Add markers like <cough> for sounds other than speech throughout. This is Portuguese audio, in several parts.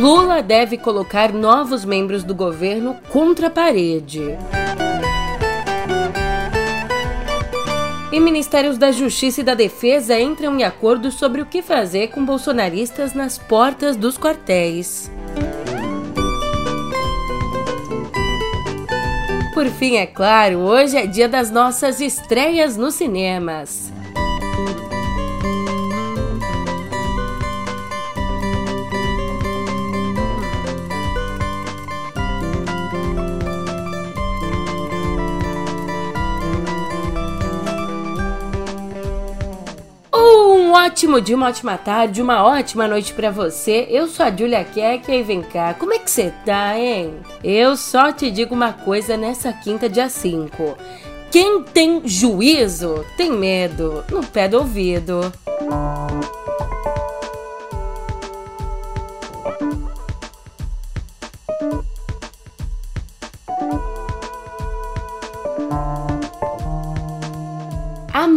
Lula deve colocar novos membros do governo contra a parede. E ministérios da Justiça e da Defesa entram em acordo sobre o que fazer com bolsonaristas nas portas dos quartéis. Por fim, é claro, hoje é dia das nossas estreias nos cinemas. Ótimo dia, uma ótima tarde, uma ótima noite para você. Eu sou a Julia Keck e vem cá, como é que você tá, hein? Eu só te digo uma coisa nessa quinta, dia 5. Quem tem juízo tem medo no pé do ouvido.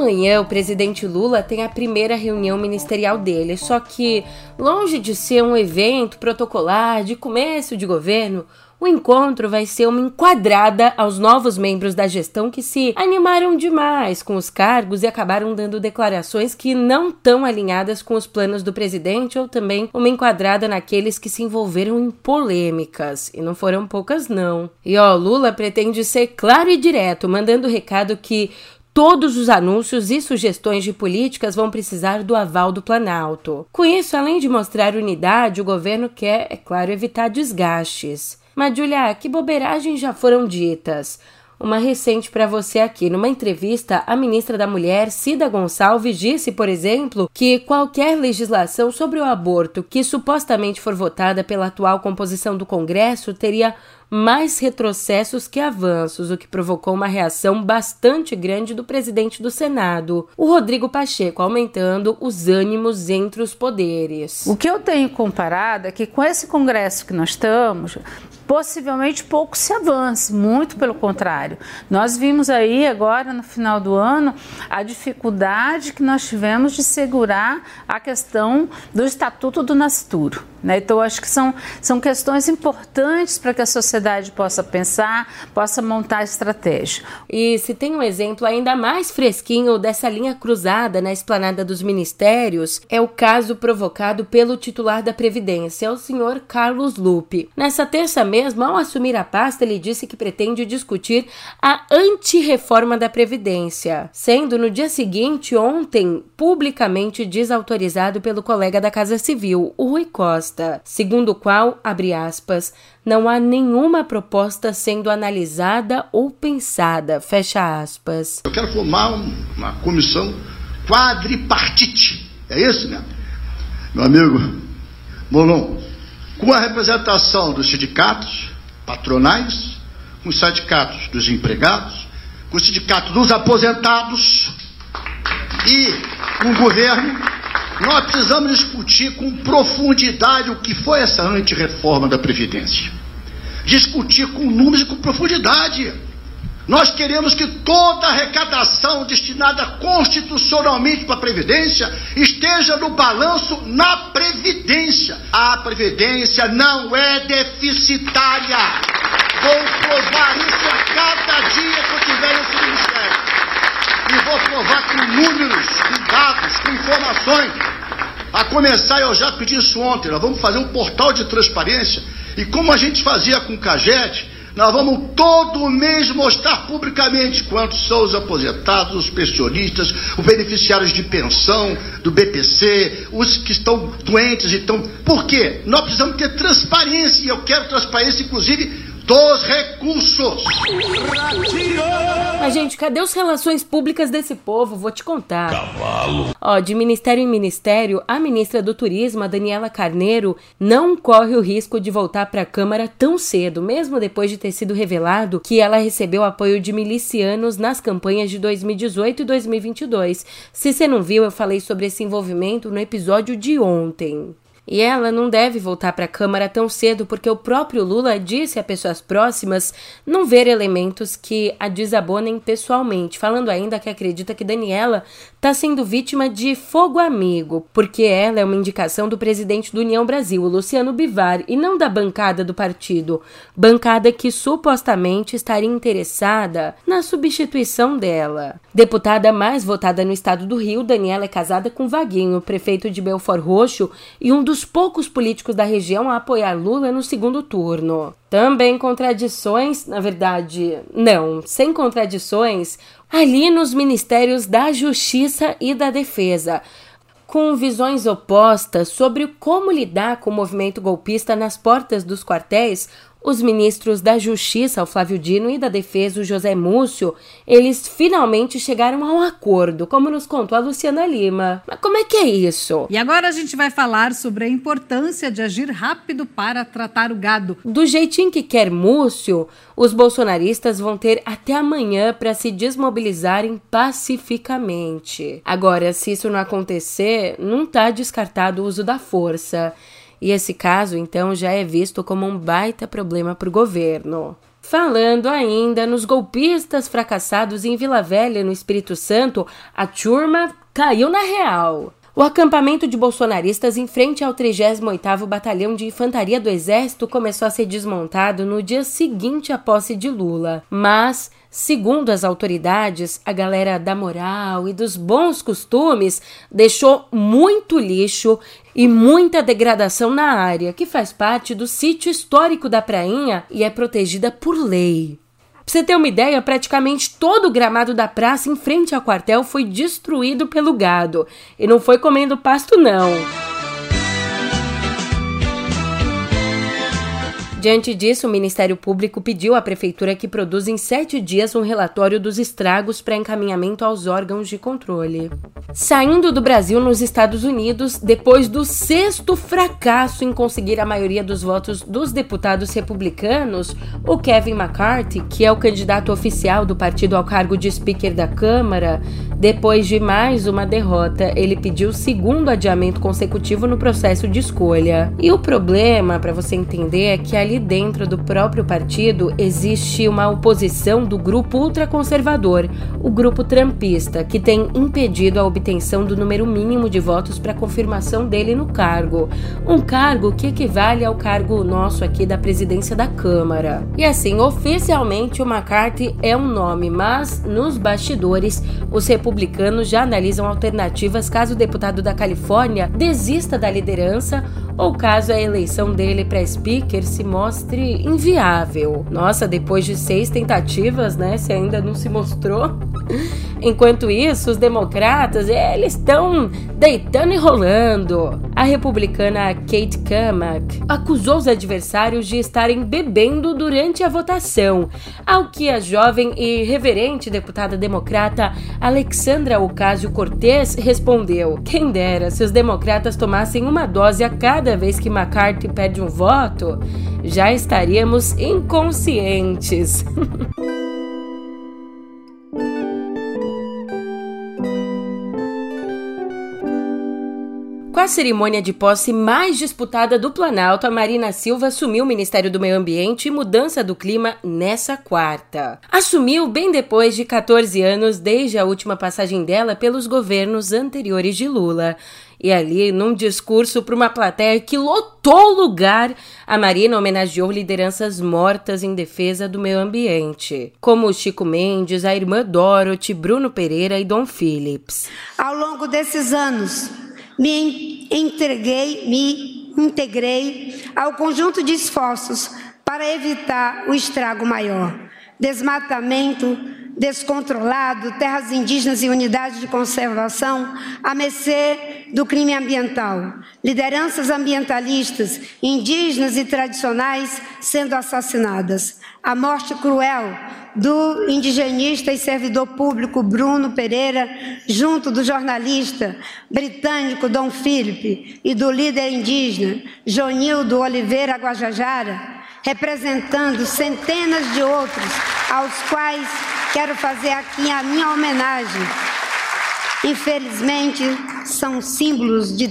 Amanhã o presidente Lula tem a primeira reunião ministerial dele, só que, longe de ser um evento protocolar de começo de governo, o encontro vai ser uma enquadrada aos novos membros da gestão que se animaram demais com os cargos e acabaram dando declarações que não estão alinhadas com os planos do presidente, ou também uma enquadrada naqueles que se envolveram em polêmicas. E não foram poucas, não. E ó, Lula pretende ser claro e direto, mandando o recado que Todos os anúncios e sugestões de políticas vão precisar do aval do Planalto. Com isso, além de mostrar unidade, o governo quer, é claro, evitar desgastes. Mas, Julia, que bobeiragens já foram ditas? Uma recente para você aqui. Numa entrevista, a ministra da Mulher, Cida Gonçalves, disse, por exemplo, que qualquer legislação sobre o aborto que supostamente for votada pela atual composição do Congresso teria mais retrocessos que avanços, o que provocou uma reação bastante grande do presidente do Senado, o Rodrigo Pacheco, aumentando os ânimos entre os poderes. O que eu tenho comparado é que com esse Congresso que nós estamos, possivelmente pouco se avance, muito pelo contrário. Nós vimos aí agora no final do ano a dificuldade que nós tivemos de segurar a questão do Estatuto do Nascituro. Né? Então, acho que são, são questões importantes para que a sociedade possa pensar, possa montar estratégia. E se tem um exemplo ainda mais fresquinho dessa linha cruzada na esplanada dos ministérios, é o caso provocado pelo titular da Previdência, o senhor Carlos Lupe. Nessa terça mesmo, ao assumir a pasta, ele disse que pretende discutir a anti-reforma da Previdência, sendo no dia seguinte, ontem, publicamente desautorizado pelo colega da Casa Civil, o Rui Costa segundo o qual, abre aspas, não há nenhuma proposta sendo analisada ou pensada, fecha aspas. Eu quero formar uma comissão quadripartite, é isso, né? Meu amigo Molon, com a representação dos sindicatos patronais, com os sindicatos dos empregados, com o sindicato dos aposentados e o governo nós precisamos discutir com profundidade o que foi essa antirreforma da Previdência. Discutir com números e com profundidade. Nós queremos que toda arrecadação destinada constitucionalmente para a Previdência esteja no balanço na Previdência. A Previdência não é deficitária. Vou provar isso a cada dia que eu tiver esse ministério. E vou provar com números, com dados, com informações. A começar, eu já pedi isso ontem, nós vamos fazer um portal de transparência. E como a gente fazia com o CAGED, nós vamos todo mês mostrar publicamente quantos são os aposentados, os pensionistas, os beneficiários de pensão, do BPC, os que estão doentes e estão. Por quê? Nós precisamos ter transparência, e eu quero transparência, inclusive, dos recursos. Mas, gente, cadê as relações públicas desse povo? Vou te contar. Cavalo. Ó, de ministério em ministério, a ministra do Turismo, a Daniela Carneiro, não corre o risco de voltar para a Câmara tão cedo, mesmo depois de ter sido revelado que ela recebeu apoio de milicianos nas campanhas de 2018 e 2022. Se você não viu, eu falei sobre esse envolvimento no episódio de ontem. E ela não deve voltar para a Câmara tão cedo porque o próprio Lula disse a pessoas próximas não ver elementos que a desabonem pessoalmente, falando ainda que acredita que Daniela está sendo vítima de fogo amigo, porque ela é uma indicação do presidente do União Brasil, Luciano Bivar, e não da bancada do partido, bancada que supostamente estaria interessada na substituição dela. Deputada mais votada no estado do Rio, Daniela é casada com Vaguinho, prefeito de Belfort Roxo e um dos poucos políticos da região a apoiar Lula no segundo turno. Também contradições, na verdade, não, sem contradições, ali nos ministérios da Justiça e da Defesa, com visões opostas sobre como lidar com o movimento golpista nas portas dos quartéis, os ministros da Justiça, o Flávio Dino, e da Defesa, o José Múcio, eles finalmente chegaram a um acordo, como nos contou a Luciana Lima. Mas como é que é isso? E agora a gente vai falar sobre a importância de agir rápido para tratar o gado. Do jeitinho que quer Múcio, os bolsonaristas vão ter até amanhã para se desmobilizarem pacificamente. Agora, se isso não acontecer, não está descartado o uso da força. E esse caso, então, já é visto como um baita problema para o governo. Falando ainda nos golpistas fracassados em Vila Velha, no Espírito Santo, a turma caiu na real. O acampamento de bolsonaristas em frente ao 38º Batalhão de Infantaria do Exército começou a ser desmontado no dia seguinte à posse de Lula, mas Segundo as autoridades, a galera da moral e dos bons costumes deixou muito lixo e muita degradação na área, que faz parte do sítio histórico da Prainha e é protegida por lei. Pra você ter uma ideia, praticamente todo o gramado da praça em frente ao quartel foi destruído pelo gado. E não foi comendo pasto, não. Diante disso, o Ministério Público pediu à Prefeitura que produza em sete dias um relatório dos estragos para encaminhamento aos órgãos de controle. Saindo do Brasil nos Estados Unidos, depois do sexto fracasso em conseguir a maioria dos votos dos deputados republicanos, o Kevin McCarthy, que é o candidato oficial do partido ao cargo de Speaker da Câmara, depois de mais uma derrota, ele pediu o segundo adiamento consecutivo no processo de escolha. E o problema, para você entender, é que ali ali dentro do próprio partido existe uma oposição do grupo ultraconservador, o grupo trampista, que tem impedido a obtenção do número mínimo de votos para confirmação dele no cargo. Um cargo que equivale ao cargo nosso aqui da presidência da Câmara. E assim, oficialmente o McCarthy é um nome, mas nos bastidores os republicanos já analisam alternativas caso o deputado da Califórnia desista da liderança ou caso a eleição dele para speaker se mostre inviável. Nossa, depois de seis tentativas, né? Se ainda não se mostrou. <laughs> Enquanto isso, os democratas, eles estão deitando e rolando. A republicana Kate Kamak acusou os adversários de estarem bebendo durante a votação, ao que a jovem e reverente deputada democrata Alexandra Ocasio-Cortez respondeu: Quem dera se os democratas tomassem uma dose a cada vez que McCarthy perde um voto, já estaríamos inconscientes. <laughs> Com a cerimônia de posse mais disputada do Planalto, a Marina Silva assumiu o Ministério do Meio Ambiente e Mudança do Clima nessa quarta. Assumiu bem depois de 14 anos desde a última passagem dela pelos governos anteriores de Lula. E ali, num discurso para uma plateia que lotou o lugar, a Marina homenageou lideranças mortas em defesa do meio ambiente, como Chico Mendes, a irmã Dorothy, Bruno Pereira e Dom Phillips. Ao longo desses anos, me entreguei, me integrei ao conjunto de esforços para evitar o estrago maior. Desmatamento descontrolado, terras indígenas e unidades de conservação a mercê do crime ambiental. Lideranças ambientalistas, indígenas e tradicionais sendo assassinadas. A morte cruel do indigenista e servidor público Bruno Pereira, junto do jornalista britânico Dom Philip e do líder indígena Jonildo Oliveira Guajajara, representando centenas de outros, aos quais quero fazer aqui a minha homenagem. Infelizmente, são símbolos de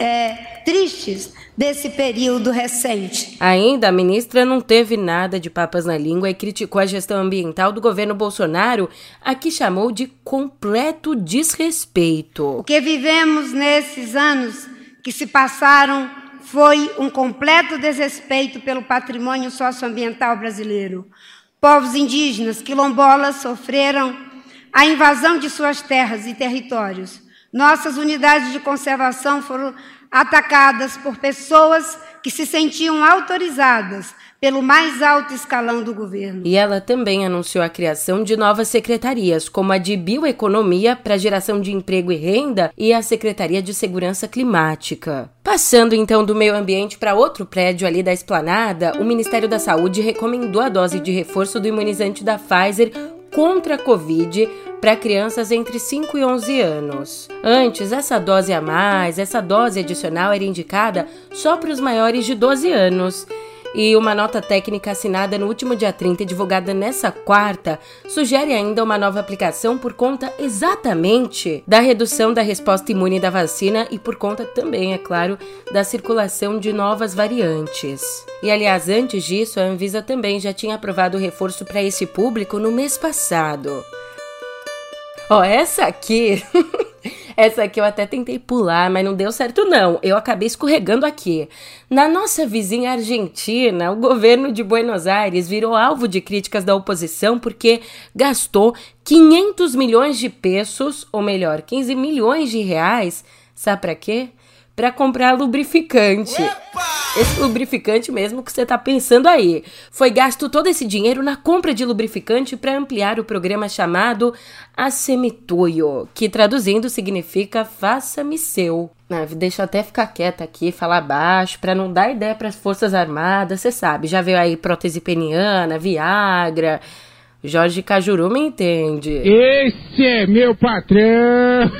é, tristes desse período recente. Ainda, a ministra não teve nada de papas na língua e criticou a gestão ambiental do governo Bolsonaro, a que chamou de completo desrespeito. O que vivemos nesses anos que se passaram foi um completo desrespeito pelo patrimônio socioambiental brasileiro. Povos indígenas, quilombolas, sofreram a invasão de suas terras e territórios. Nossas unidades de conservação foram atacadas por pessoas que se sentiam autorizadas pelo mais alto escalão do governo. E ela também anunciou a criação de novas secretarias, como a de Bioeconomia para geração de emprego e renda e a Secretaria de Segurança Climática. Passando então do meio ambiente para outro prédio ali da esplanada, o Ministério da Saúde recomendou a dose de reforço do imunizante da Pfizer contra a Covid para crianças entre 5 e 11 anos. Antes, essa dose a mais, essa dose adicional era indicada só para os maiores de 12 anos. E uma nota técnica assinada no último dia 30 e divulgada nessa quarta sugere ainda uma nova aplicação por conta exatamente da redução da resposta imune da vacina e por conta também, é claro, da circulação de novas variantes. E aliás, antes disso, a Anvisa também já tinha aprovado o reforço para esse público no mês passado. <laughs> Ó, essa aqui. <laughs> essa aqui eu até tentei pular, mas não deu certo, não. Eu acabei escorregando aqui. Na nossa vizinha Argentina, o governo de Buenos Aires virou alvo de críticas da oposição porque gastou 500 milhões de pesos, ou melhor, 15 milhões de reais. Sabe para quê? Para comprar lubrificante. Epa! esse lubrificante mesmo que você está pensando aí. Foi gasto todo esse dinheiro na compra de lubrificante para ampliar o programa chamado Assemituyo, que traduzindo significa faça-me seu. Ah, deixa eu até ficar quieta aqui, falar baixo, para não dar ideia para as Forças Armadas, você sabe, já veio aí prótese peniana, Viagra, Jorge Cajuru me entende. Esse é meu patrão!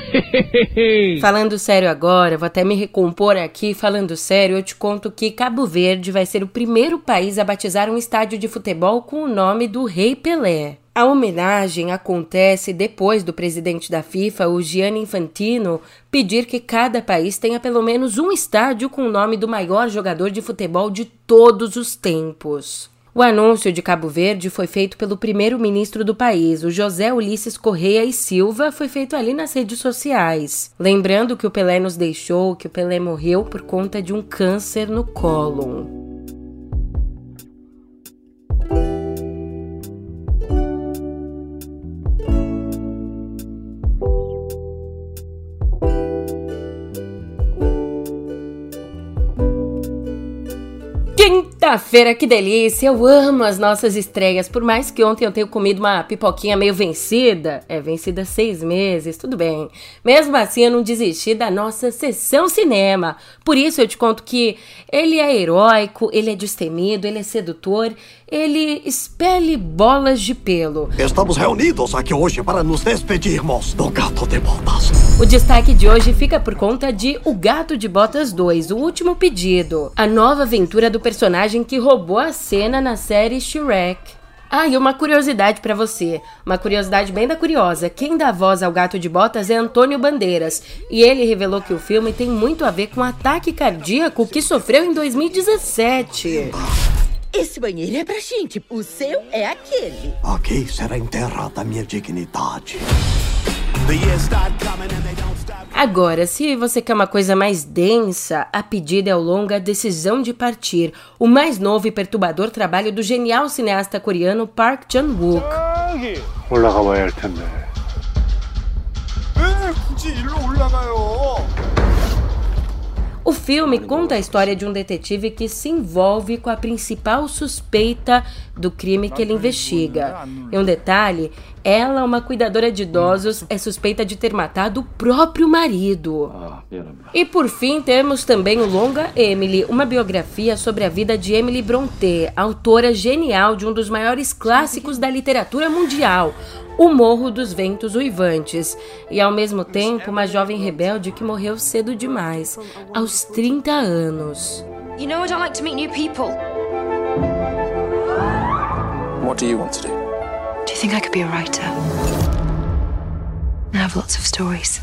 <laughs> falando sério agora, vou até me recompor aqui. Falando sério, eu te conto que Cabo Verde vai ser o primeiro país a batizar um estádio de futebol com o nome do Rei Pelé. A homenagem acontece depois do presidente da FIFA, o Gianni Infantino, pedir que cada país tenha pelo menos um estádio com o nome do maior jogador de futebol de todos os tempos. O anúncio de Cabo Verde foi feito pelo primeiro-ministro do país, o José Ulisses Correia e Silva, foi feito ali nas redes sociais. Lembrando que o Pelé nos deixou, que o Pelé morreu por conta de um câncer no cólon. Quinta-feira, que delícia! Eu amo as nossas estreias. Por mais que ontem eu tenha comido uma pipoquinha meio vencida, é vencida seis meses, tudo bem. Mesmo assim, eu não desisti da nossa sessão cinema. Por isso eu te conto que ele é heróico, ele é destemido, ele é sedutor, ele expele bolas de pelo. Estamos reunidos aqui hoje para nos despedirmos do Gato de Botas. O destaque de hoje fica por conta de O Gato de Botas 2, O Último Pedido, a nova aventura do personagem que roubou a cena na série Shrek. Ah, e uma curiosidade para você, uma curiosidade bem da curiosa. Quem dá voz ao Gato de Botas é Antônio Bandeiras, e ele revelou que o filme tem muito a ver com o ataque cardíaco que sofreu em 2017. Esse banheiro é pra gente, o seu é aquele. Aqui será enterrada a minha dignidade. Agora, se você quer uma coisa mais densa, a pedida é o longa Decisão de Partir, o mais novo e perturbador trabalho do genial cineasta coreano Park Chan-wook. O filme conta a história de um detetive que se envolve com a principal suspeita do crime que ele investiga. E um detalhe: ela, uma cuidadora de idosos, é suspeita de ter matado o próprio marido. E por fim, temos também o longa Emily, uma biografia sobre a vida de Emily Brontë, autora genial de um dos maiores clássicos da literatura mundial, o Morro dos Ventos Uivantes, e ao mesmo tempo uma jovem rebelde que morreu cedo demais, aos 30 anos. You know I don't like to meet new people. What do you want to do? Do you think I could be a writer? I have lots of stories.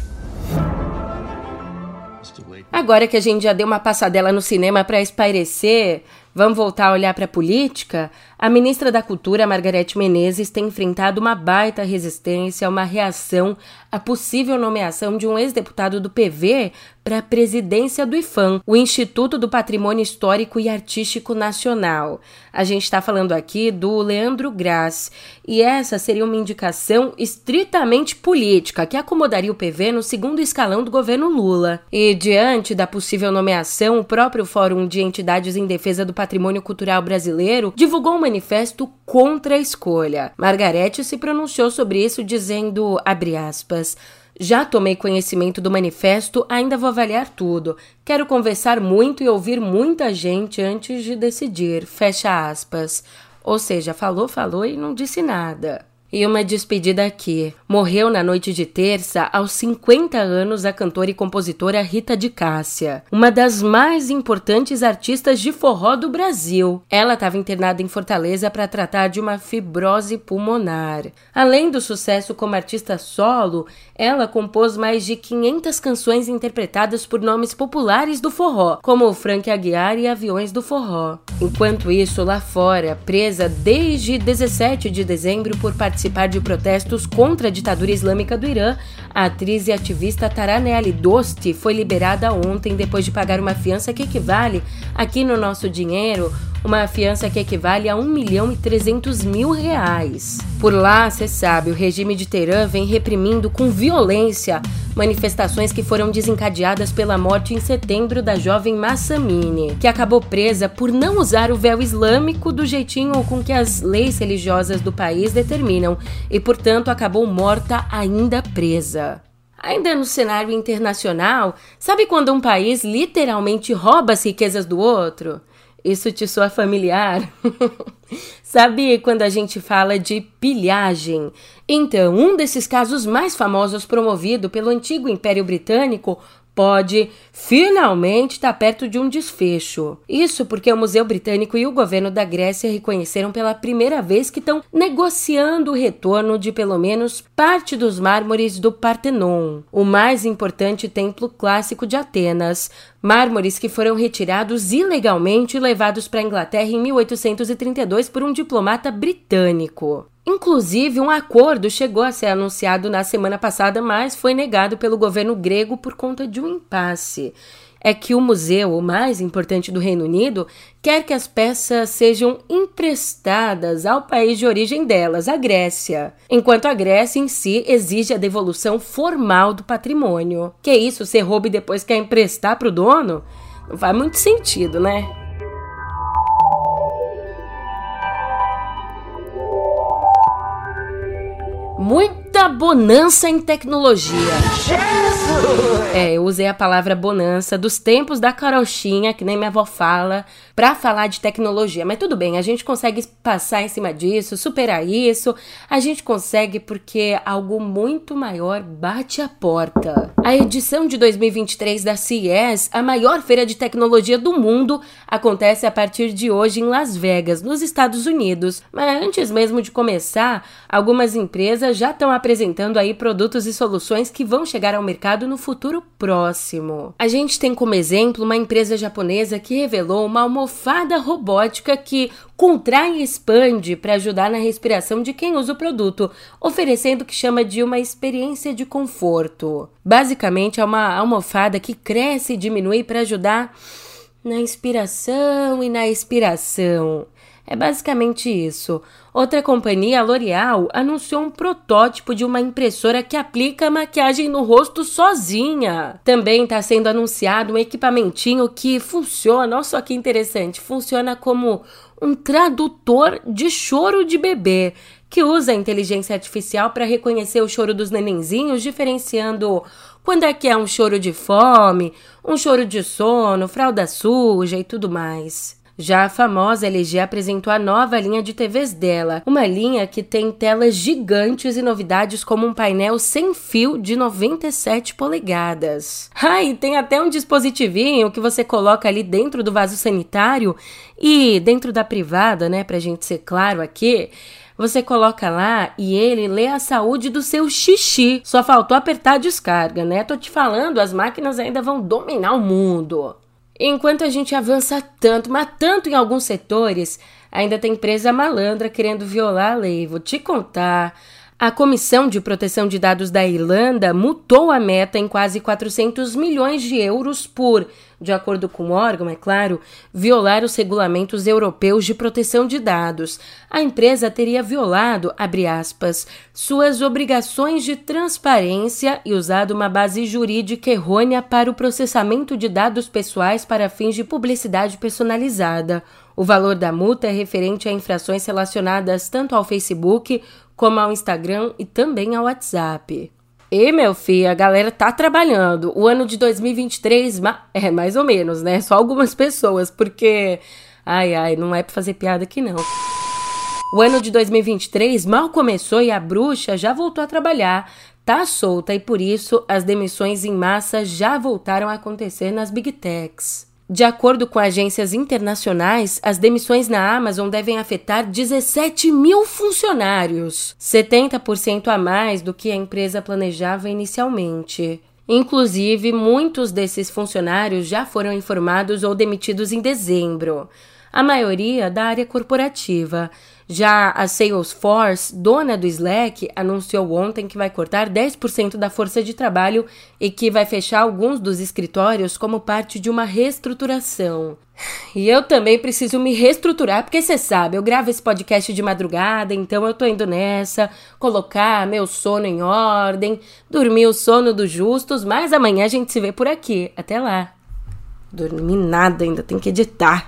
Agora que a gente já deu uma passadela no cinema para espairecer, Vamos voltar a olhar para a política? A ministra da Cultura, Margarete Menezes, tem enfrentado uma baita resistência, uma reação à possível nomeação de um ex-deputado do PV para a presidência do IFAM, o Instituto do Patrimônio Histórico e Artístico Nacional. A gente está falando aqui do Leandro Graz, e essa seria uma indicação estritamente política, que acomodaria o PV no segundo escalão do governo Lula. E diante da possível nomeação, o próprio Fórum de Entidades em Defesa do Patrimônio Cultural Brasileiro divulgou um manifesto contra a escolha. Margarete se pronunciou sobre isso dizendo, abre aspas, já tomei conhecimento do manifesto, ainda vou avaliar tudo. Quero conversar muito e ouvir muita gente antes de decidir. Fecha aspas. Ou seja, falou, falou e não disse nada. E uma despedida aqui. Morreu na noite de terça, aos 50 anos, a cantora e compositora Rita de Cássia, uma das mais importantes artistas de forró do Brasil. Ela estava internada em Fortaleza para tratar de uma fibrose pulmonar. Além do sucesso como artista solo, ela compôs mais de 500 canções interpretadas por nomes populares do forró, como Frank Aguiar e Aviões do Forró. Enquanto isso, lá fora, presa desde 17 de dezembro por participar participar de protestos contra a ditadura islâmica do Irã, a atriz e ativista Taraneh Ali Dosti foi liberada ontem depois de pagar uma fiança que equivale, aqui no nosso dinheiro, uma fiança que equivale a 1 milhão e 300 mil reais. Por lá, você sabe, o regime de Teherã vem reprimindo com violência manifestações que foram desencadeadas pela morte em setembro da jovem Massamine, que acabou presa por não usar o véu islâmico do jeitinho com que as leis religiosas do país determinam e, portanto, acabou morta ainda presa. Ainda no cenário internacional, sabe quando um país literalmente rouba as riquezas do outro? Isso te soa familiar? <laughs> Sabe quando a gente fala de pilhagem? Então, um desses casos mais famosos promovido pelo antigo Império Britânico pode finalmente estar perto de um desfecho. Isso porque o Museu Britânico e o governo da Grécia reconheceram pela primeira vez que estão negociando o retorno de pelo menos parte dos mármores do Partenon, o mais importante templo clássico de Atenas. Mármores que foram retirados ilegalmente e levados para a Inglaterra em 1832 por um diplomata britânico. Inclusive, um acordo chegou a ser anunciado na semana passada, mas foi negado pelo governo grego por conta de um impasse. É que o museu, o mais importante do Reino Unido, quer que as peças sejam emprestadas ao país de origem delas, a Grécia, enquanto a Grécia em si exige a devolução formal do patrimônio. Que isso, você rouba e depois quer emprestar para o dono? Não faz muito sentido, né? muy muita bonança em tecnologia. Jesus! É, eu usei a palavra bonança dos tempos da carochinha, que nem minha avó fala, para falar de tecnologia. Mas tudo bem, a gente consegue passar em cima disso, superar isso. A gente consegue porque algo muito maior bate a porta. A edição de 2023 da CES, a maior feira de tecnologia do mundo, acontece a partir de hoje em Las Vegas, nos Estados Unidos. Mas antes mesmo de começar, algumas empresas já estão apresentando aí produtos e soluções que vão chegar ao mercado no futuro próximo. A gente tem como exemplo uma empresa japonesa que revelou uma almofada robótica que contrai e expande para ajudar na respiração de quem usa o produto, oferecendo o que chama de uma experiência de conforto. Basicamente, é uma almofada que cresce e diminui para ajudar na inspiração e na expiração. É basicamente isso. Outra companhia, a L'Oréal, anunciou um protótipo de uma impressora que aplica maquiagem no rosto sozinha. Também está sendo anunciado um equipamentinho que funciona, olha só que interessante, funciona como um tradutor de choro de bebê, que usa a inteligência artificial para reconhecer o choro dos nenenzinhos, diferenciando quando é que é um choro de fome, um choro de sono, fralda suja e tudo mais. Já a famosa LG apresentou a nova linha de TVs dela, uma linha que tem telas gigantes e novidades como um painel sem fio de 97 polegadas. Ah, e tem até um dispositivinho que você coloca ali dentro do vaso sanitário e dentro da privada, né, pra gente ser claro aqui, Você coloca lá e ele lê a saúde do seu xixi. Só faltou apertar a descarga, né? Tô te falando, as máquinas ainda vão dominar o mundo. Enquanto a gente avança tanto, mas tanto em alguns setores, ainda tem empresa malandra querendo violar a lei. Vou te contar. A Comissão de Proteção de Dados da Irlanda mutou a meta em quase 400 milhões de euros por, de acordo com o órgão, é claro, violar os regulamentos europeus de proteção de dados. A empresa teria violado, abre aspas, suas obrigações de transparência e usado uma base jurídica errônea para o processamento de dados pessoais para fins de publicidade personalizada. O valor da multa é referente a infrações relacionadas tanto ao Facebook como ao Instagram e também ao WhatsApp. E, meu filho, a galera tá trabalhando. O ano de 2023 é mais ou menos, né? Só algumas pessoas, porque. Ai, ai, não é pra fazer piada aqui não. O ano de 2023 mal começou e a bruxa já voltou a trabalhar. Tá solta e por isso as demissões em massa já voltaram a acontecer nas Big Techs. De acordo com agências internacionais, as demissões na Amazon devem afetar 17 mil funcionários, 70% a mais do que a empresa planejava inicialmente. Inclusive, muitos desses funcionários já foram informados ou demitidos em dezembro, a maioria da área corporativa. Já a Salesforce, dona do Slack, anunciou ontem que vai cortar 10% da força de trabalho e que vai fechar alguns dos escritórios como parte de uma reestruturação. E eu também preciso me reestruturar, porque você sabe, eu gravo esse podcast de madrugada, então eu tô indo nessa, colocar meu sono em ordem, dormir o sono dos justos, mas amanhã a gente se vê por aqui. Até lá. Dormi nada, ainda tem que editar.